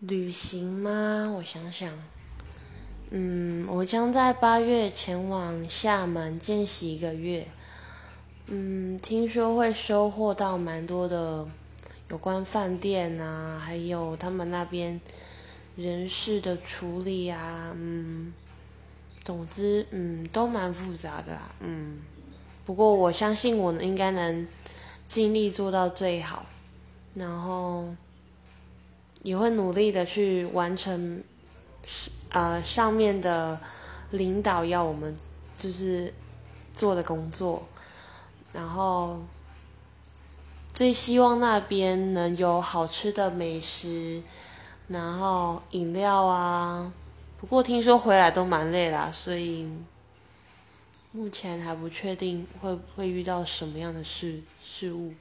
旅行吗？我想想，嗯，我将在八月前往厦门见习一个月。嗯，听说会收获到蛮多的有关饭店啊，还有他们那边人事的处理啊，嗯，总之，嗯，都蛮复杂的啦，嗯。不过我相信我应该能尽力做到最好，然后。也会努力的去完成，呃，上面的领导要我们就是做的工作，然后最希望那边能有好吃的美食，然后饮料啊。不过听说回来都蛮累啦，所以目前还不确定会会遇到什么样的事事物，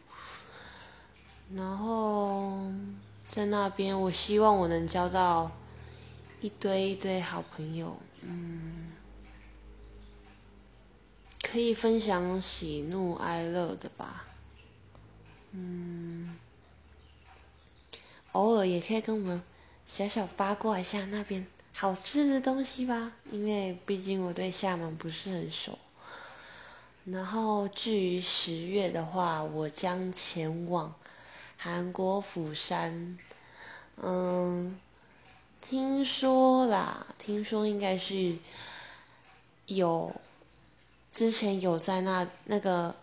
然后。在那边，我希望我能交到一堆一堆好朋友，嗯，可以分享喜怒哀乐的吧，嗯，偶尔也可以跟我们小小八卦一下那边好吃的东西吧，因为毕竟我对厦门不是很熟。然后至于十月的话，我将前往韩国釜山。嗯，听说啦，听说应该是有之前有在那那个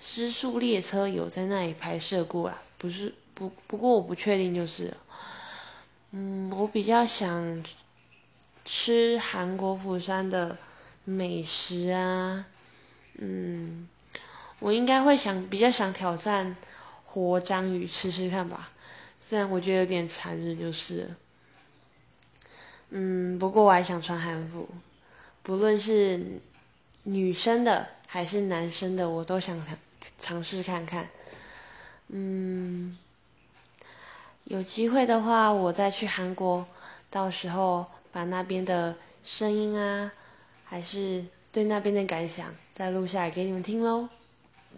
失速列车有在那里拍摄过啦，不是不不过我不确定就是，嗯，我比较想吃韩国釜山的美食啊，嗯，我应该会想比较想挑战活章鱼吃吃看吧。虽然我觉得有点残忍，就是，嗯，不过我还想穿韩服，不论是女生的还是男生的，我都想尝尝试看看。嗯，有机会的话，我再去韩国，到时候把那边的声音啊，还是对那边的感想，再录下来给你们听喽。